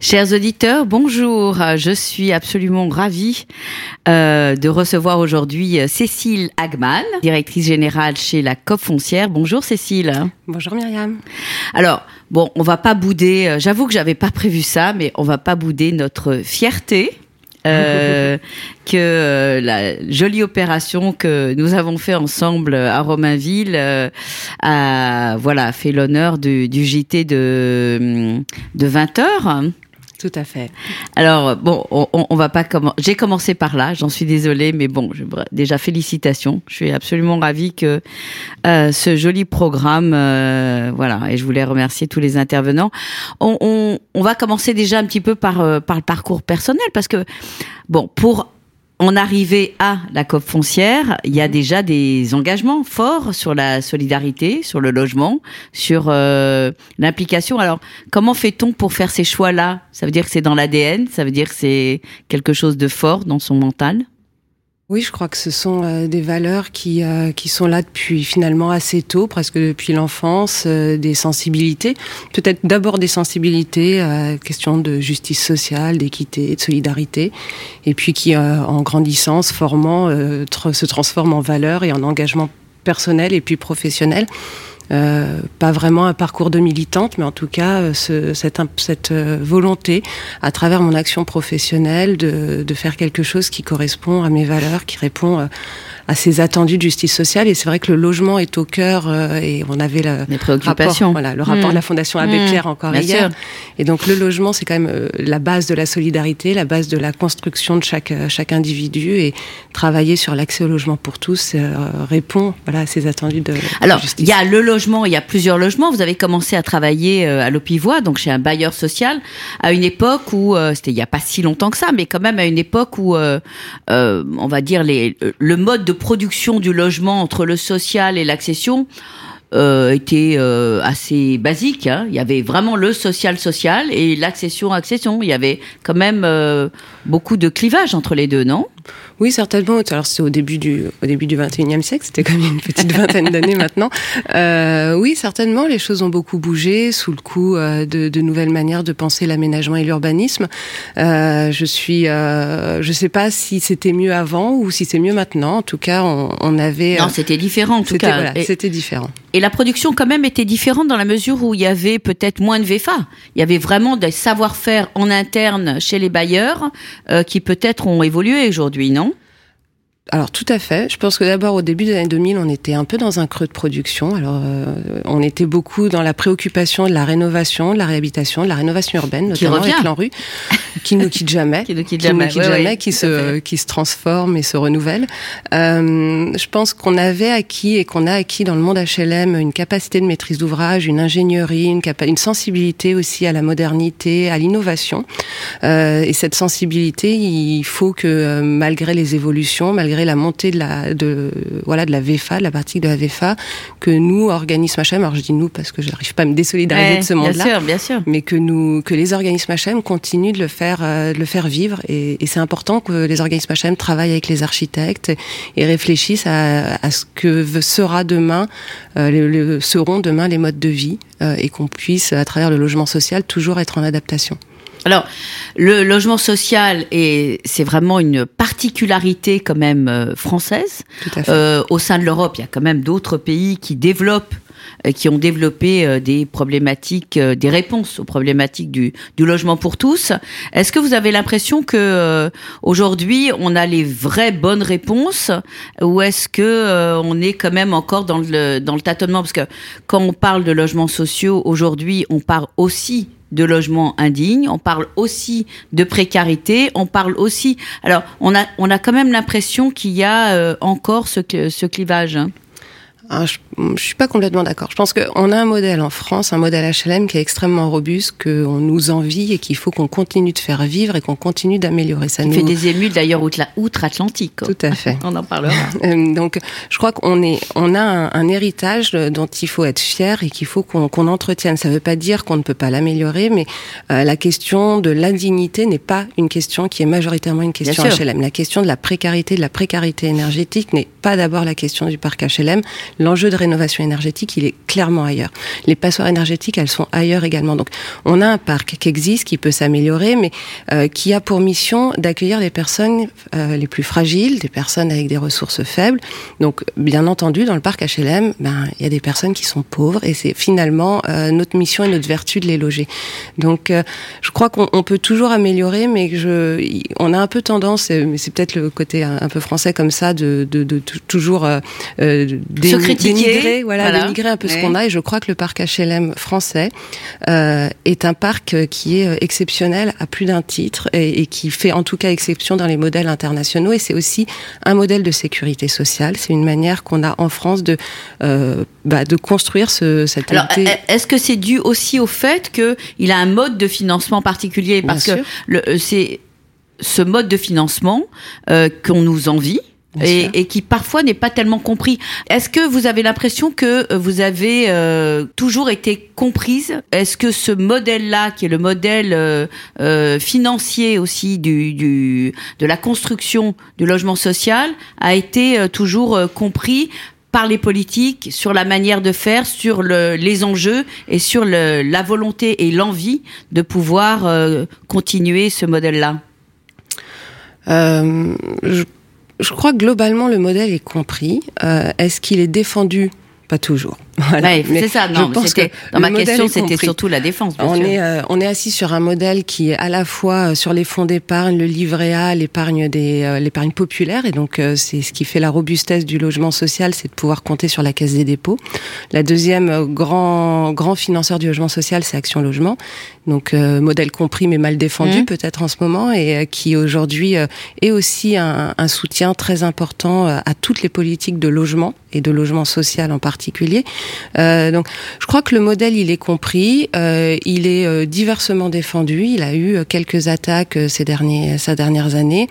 Chers auditeurs, bonjour. Je suis absolument ravie euh, de recevoir aujourd'hui Cécile Hagman, directrice générale chez la COP Foncière. Bonjour Cécile. Bonjour Myriam. Alors, bon, on va pas bouder, euh, j'avoue que j'avais pas prévu ça, mais on va pas bouder notre fierté. Euh, que euh, la jolie opération que nous avons fait ensemble à Romainville euh, a voilà fait l'honneur du, du JT de de 20 heures. Tout à fait. Alors bon, on, va pas comment. J'ai commencé par là. J'en suis désolée, mais bon, déjà félicitations. Je suis absolument ravie que euh, ce joli programme, euh, voilà. Et je voulais remercier tous les intervenants. On, va commencer déjà un petit peu euh, par le parcours personnel parce que bon, pour en arriver à la COP foncière, il y a déjà des engagements forts sur la solidarité, sur le logement, sur euh, l'implication. Alors, comment fait-on pour faire ces choix-là? Ça veut dire que c'est dans l'ADN, ça veut dire que c'est quelque chose de fort dans son mental? Oui, je crois que ce sont euh, des valeurs qui, euh, qui sont là depuis finalement assez tôt, presque depuis l'enfance, euh, des sensibilités. Peut-être d'abord des sensibilités, euh, question de justice sociale, d'équité, de solidarité, et puis qui, en grandissant, se formant, se transforment en valeurs et en engagement personnel et puis professionnel. Euh, pas vraiment un parcours de militante, mais en tout cas euh, ce, cette, euh, volonté, à travers mon action professionnelle, de, de, faire quelque chose qui correspond à mes valeurs, qui répond à ces attendus de justice sociale. Et c'est vrai que le logement est au cœur, euh, et on avait le Les préoccupations. rapport, voilà, le rapport Mmh. de la Fondation Abbé Mmh. Pierre encore Bien hier. sûr. Et donc le logement, c'est quand même euh, la base de la solidarité, la base de la construction de chaque, euh, chaque individu, et travailler sur l'accès au logement pour tous euh, répond voilà, à ces attendus de, Alors, il y a le logement, il y a plusieurs logements. Vous avez commencé à travailler euh, à l'Opivoie, donc chez un bailleur social, à une époque où, euh, c'était il n'y a pas si longtemps que ça, mais quand même à une époque où, on va dire, les, le mode de production du logement entre le social et l'accession euh, était euh, assez basique. Hein. Il y avait vraiment le social-social et l'accession-accession. Il y avait quand même euh, beaucoup de clivage entre les deux, non? Oui, certainement. Alors, c'est au début du, au début du 21e siècle. C'était quand même une petite vingtaine d'années maintenant. Euh, oui, certainement. Les choses ont beaucoup bougé sous le coup euh, de, de nouvelles manières de penser l'aménagement et l'urbanisme. Euh, je suis, je sais pas si c'était mieux avant ou si c'est mieux maintenant. En tout cas, on, on avait. Non, c'était différent en tout cas. voilà, c'était différent. Et la production quand même était différente dans la mesure où il y avait peut-être moins de VFA. Il y avait vraiment des savoir-faire en interne chez les bailleurs qui peut-être ont évolué aujourd'hui, non? Alors tout à fait. Je pense que d'abord au début des années 2000, on était un peu dans un creux de production. Alors euh, on était beaucoup dans la préoccupation de la rénovation, de la réhabilitation, de la rénovation urbaine, Qui notamment revient. avec l'ANRU, qui ne quitte jamais, Qui ne quitte qui jamais, ne quitte ouais, jamais, ouais, qui se qui se transforme et se renouvelle. Euh, je pense qu'on avait acquis et qu'on a acquis dans le monde HLM une capacité de maîtrise d'ouvrage, une ingénierie, une, une sensibilité aussi à la modernité, à l'innovation. Euh, et cette sensibilité, il faut que euh, malgré les évolutions, malgré la montée de la de voilà de la VFA, de la pratique de la VFA, que nous organismes HM, alors je dis nous parce que je n'arrive pas à me désolidariser Ouais, de ce Bien monde-là, sûr, bien sûr. mais que nous que les organismes HM continuent de le faire euh, de le faire vivre et, et c'est important que les organismes HM travaillent avec les architectes et réfléchissent à, à ce que sera demain euh, le- le- seront demain les modes de vie euh, et qu'on puisse à travers le logement social toujours être en adaptation. Alors, le logement social, c'est vraiment une particularité quand même euh, française. Euh, au sein de l'Europe, il y a quand même d'autres pays qui développent, euh, qui ont développé des problématiques, des réponses aux problématiques du, du logement pour tous. Est-ce que vous avez l'impression que euh, aujourd'hui on a les vraies bonnes réponses, ou est-ce que euh, on est quand même encore dans le dans le tâtonnement? Parce que quand on parle de logements sociaux aujourd'hui, on parle aussi de logements indignes, on parle aussi de précarité, on parle aussi. Alors, on a, on a quand même l'impression qu'il y a euh, encore ce, ce clivage. hein. Ah, je, je suis pas complètement d'accord. Je pense qu'on a un modèle en France, un modèle HLM qui est extrêmement robuste, qu'on nous envie et qu'il faut qu'on continue de faire vivre et qu'on continue d'améliorer. Ça nous fait des émules d'ailleurs outre-Atlantique. Tout à fait. on en parlera. Euh, donc, je crois qu'on est, on a un, un, héritage dont il faut être fier et qu'il faut qu'on qu entretienne. Ça ne veut pas dire qu'on ne peut pas l'améliorer, mais euh, la question de l'indignité n'est pas une question qui est majoritairement une question HLM. La question de la précarité, de la précarité énergétique n'est pas d'abord la question du parc HLM l'enjeu de rénovation énergétique, il est clairement ailleurs. Les passoires énergétiques, elles sont ailleurs également. Donc, on a un parc qui existe, qui peut s'améliorer, mais euh, qui a pour mission d'accueillir les personnes euh, les plus fragiles, des personnes avec des ressources faibles. Donc, bien entendu, dans le parc HLM, ben, il y a des personnes qui sont pauvres, et c'est finalement euh, notre mission et notre vertu de les loger. Donc, euh, je crois qu'on peut toujours améliorer, mais je, on a un peu tendance, mais c'est peut-être le côté un, un, peu français comme ça, de, de, de, de toujours euh, dénigrer, voilà, voilà, dénigrer un peu ce qu'on a. Et je crois que le parc HLM français euh, est un parc qui est exceptionnel à plus d'un titre et, et, qui fait en tout cas exception dans les modèles internationaux. Et c'est aussi un modèle de sécurité sociale. C'est une manière qu'on a en France de euh, bah, de construire ce, cette. Alors, est-ce que c'est dû aussi au fait que il a un mode de financement particulier? Parce Bien que c'est ce mode de financement euh, qu'on nous envie et, et, qui parfois n'est pas tellement compris. Est-ce que vous avez l'impression que vous avez euh, toujours été comprise? Est-ce que ce modèle-là, qui est le modèle euh, euh, financier aussi du, du, de la construction du logement social, a été euh, toujours euh, compris par les politiques sur la manière de faire, sur le, les enjeux et sur le, la volonté et l'envie de pouvoir euh, continuer ce modèle-là? Euh, je je crois que globalement le modèle est compris. Euh, Est-ce qu'il est défendu? Pas toujours. Voilà. Ouais, c'est ça. Non, je pense que dans ma question, c'était surtout la défense. on sûr. est euh, on est assis sur un modèle qui est à la fois sur les fonds d'épargne, le livret A, l'épargne des euh, l'épargne populaire, et donc euh, c'est ce qui fait la robustesse du logement social, c'est de pouvoir compter sur la caisse des dépôts. La deuxième euh, grand grand financeur du logement social, c'est Action Logement, donc euh, modèle compris mais mal défendu mmh. peut-être en ce moment, et euh, qui aujourd'hui est aussi un, un, soutien très important à toutes les politiques de logement et de logement social en particulier. Euh, donc, je crois que le modèle, il est compris, euh, il est euh, diversement défendu. Il a eu quelques attaques ces derniers, ces dernières années.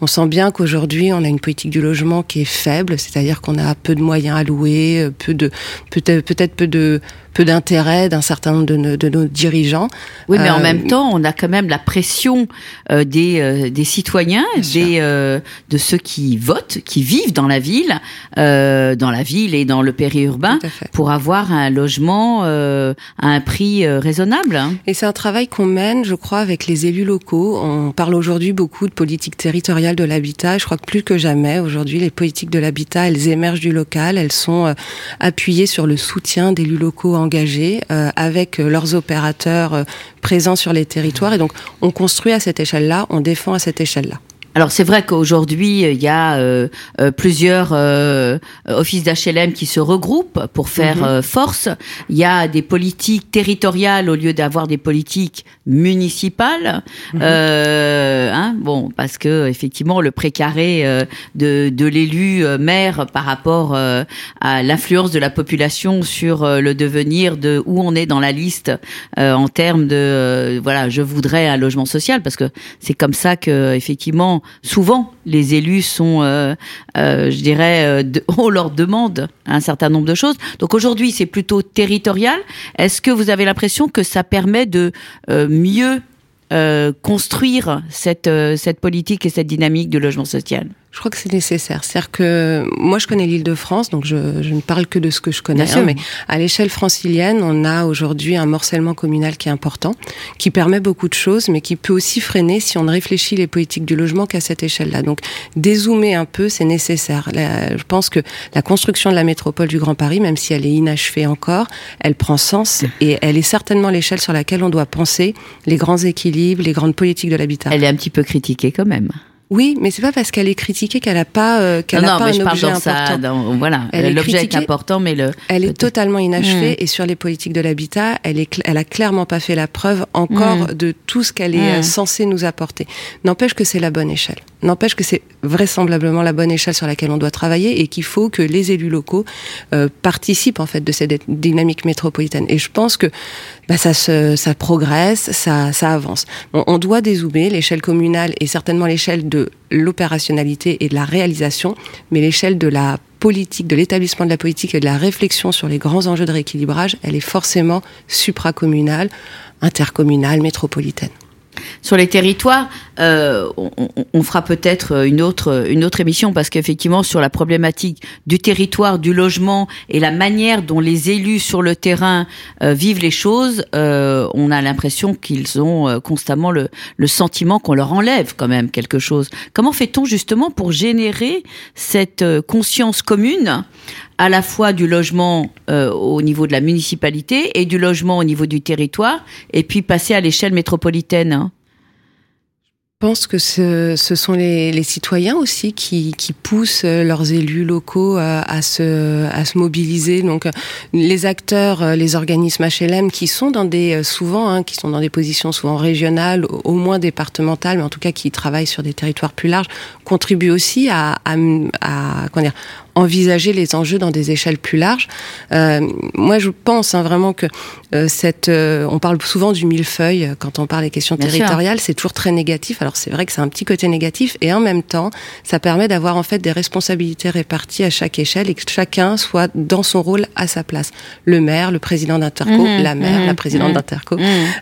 On sent bien qu'aujourd'hui, on a une politique du logement qui est faible, c'est-à-dire qu'on a peu de moyens alloués, peu de, peut-être, peut-être peu de peu d'intérêt d'un certain nombre de, nos, de nos dirigeants. Oui, mais euh, en même temps, on a quand même la pression euh, des, euh, des citoyens, des, euh, de ceux qui votent, qui vivent dans la ville, euh, dans la ville et dans le périurbain, pour avoir un logement à un prix raisonnable. Et c'est un travail qu'on mène, je crois, avec les élus locaux. On parle aujourd'hui beaucoup de politique territoriale de l'habitat. Je crois que plus que jamais, aujourd'hui, les politiques de l'habitat, elles émergent du local. Elles sont appuyées sur le soutien d'élus locaux engagés euh, avec leurs opérateurs euh, présents sur les territoires. Et donc, on construit à cette échelle-là, on défend à cette échelle-là. Alors c'est vrai qu'aujourd'hui il y a euh, euh, plusieurs euh, offices d'HLM qui se regroupent pour faire mm -hmm. force. Il y a des politiques territoriales au lieu d'avoir des politiques municipales. Mm -hmm. hein, bon, parce que effectivement le précaré de, de l'élu maire par rapport à l'influence de la population sur le devenir de où on est dans la liste en termes de voilà je voudrais un logement social parce que c'est comme ça que effectivement souvent les élus sont, euh, euh, je dirais, euh, on leur demande un certain nombre de choses. Donc aujourd'hui, c'est plutôt territorial. Est-ce que vous avez l'impression que ça permet de mieux construire cette, politique et cette dynamique de logement social? Je crois que c'est nécessaire. C'est-à-dire que moi, je connais l'île de France, donc je, je, ne parle que de ce que je connais. Hein, mais à l'échelle francilienne, on a aujourd'hui un morcellement communal qui est important, qui permet beaucoup de choses, mais qui peut aussi freiner si on ne réfléchit les politiques du logement qu'à cette échelle-là. Donc, dézoomer un peu, c'est nécessaire. Je pense que la construction de la métropole du Grand Paris, même si elle est inachevée encore, elle prend sens et elle est certainement l'échelle sur laquelle on doit penser les grands équilibres, les grandes politiques de l'habitat. Elle est un petit peu critiquée quand même. Oui, mais c'est pas parce qu'elle est critiquée qu'elle a pas euh, qu'elle a pas un objet important. Dans, voilà, l'objet est important, mais le. Elle est totalement inachevée mmh. et sur les politiques de l'habitat, elle est, elle a clairement pas fait la preuve encore mmh. de tout ce qu'elle est mmh. censée nous apporter. N'empêche que c'est la bonne échelle. N'empêche que c'est vraisemblablement la bonne échelle sur laquelle on doit travailler et qu'il faut que les élus locaux euh, participent en fait de cette dynamique métropolitaine. Et je pense que bah, ça, se, ça progresse, ça, ça avance. On, doit dézoomer l'échelle communale et certainement l'échelle de l'opérationnalité et de la réalisation, mais l'échelle de la politique, de l'établissement de la politique et de la réflexion sur les grands enjeux de rééquilibrage, elle est forcément supracommunale, intercommunale, métropolitaine. Sur les territoires, euh, on, on, fera peut-être une autre, une autre émission parce qu'effectivement, sur la problématique du territoire, du logement et la manière dont les élus sur le terrain euh, vivent les choses, euh, on a l'impression qu'ils ont euh, constamment le, le sentiment qu'on leur enlève quand même quelque chose. Comment fait-on justement pour générer cette euh, conscience commune à la fois du logement euh, au niveau de la municipalité et du logement au niveau du territoire, et puis passer à l'échelle métropolitaine hein je pense que ce, sont les, citoyens aussi qui, poussent leurs élus locaux à, se, mobiliser. Donc, les acteurs, les organismes HLM qui sont dans des souvent, hein, qui sont dans des positions souvent régionales, au moins départementales, mais en tout cas qui travaillent sur des territoires plus larges, contribuent aussi à, envisager les enjeux dans des échelles plus larges. Euh, moi, je pense hein, vraiment que euh, cette, euh, on parle souvent du millefeuille quand on parle des questions Bien territoriales, c'est toujours très négatif. Alors c'est vrai que c'est un petit côté négatif, et en même temps, ça permet d'avoir en fait des responsabilités réparties à chaque échelle et que chacun soit dans son rôle à sa place. Le maire, le président d'Interco, mmh, la maire, mmh, la présidente mmh, d'Interco.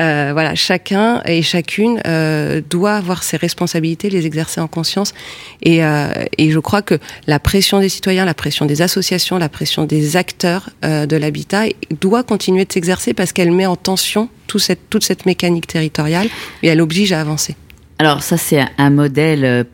Euh, voilà, chacun et chacune euh, doit avoir ses responsabilités, les exercer en conscience. Et, euh, et je crois que la pression des citoyens la pression des associations, la pression des acteurs euh, de l'habitat doit continuer de s'exercer parce qu'elle met en tension toute cette, mécanique territoriale et elle oblige à avancer. Alors ça c'est un modèle euh,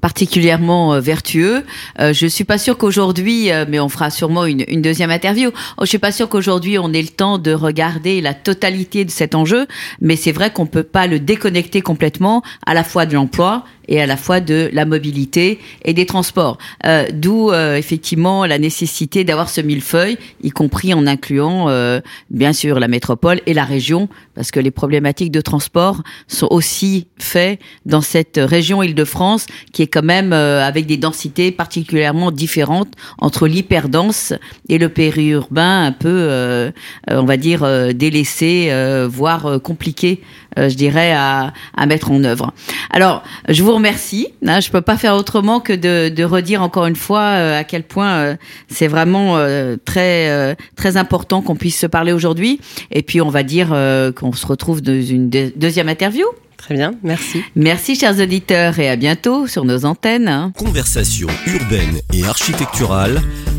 particulièrement euh, vertueux. Euh, je suis pas sûre qu'aujourd'hui, mais on fera sûrement une, une deuxième interview. Oh, je suis pas sûre qu'aujourd'hui on ait le temps de regarder la totalité de cet enjeu, mais c'est vrai qu'on peut pas le déconnecter complètement à la fois de l'emploi et à la fois de la mobilité et des transports. Euh, D'où euh, effectivement la nécessité d'avoir ce millefeuille, y compris en incluant euh, bien sûr la métropole et la région, parce que les problématiques de transport sont aussi faites dans cette région Île-de-France, qui est quand même euh, avec des densités particulièrement différentes entre l'hyperdense et le périurbain un peu, euh, on va dire, délaissé, voire compliqué euh, je dirais, à, à, mettre en œuvre. Alors, je vous remercie. Hein, je peux pas faire autrement que de, de redire encore une fois euh, à quel point euh, c'est vraiment très très important qu'on puisse se parler aujourd'hui. Et puis, on va dire qu'on se retrouve dans une deuxième interview. Très bien, merci. Merci chers auditeurs et à bientôt sur nos antennes. Conversation urbaine et architecturale,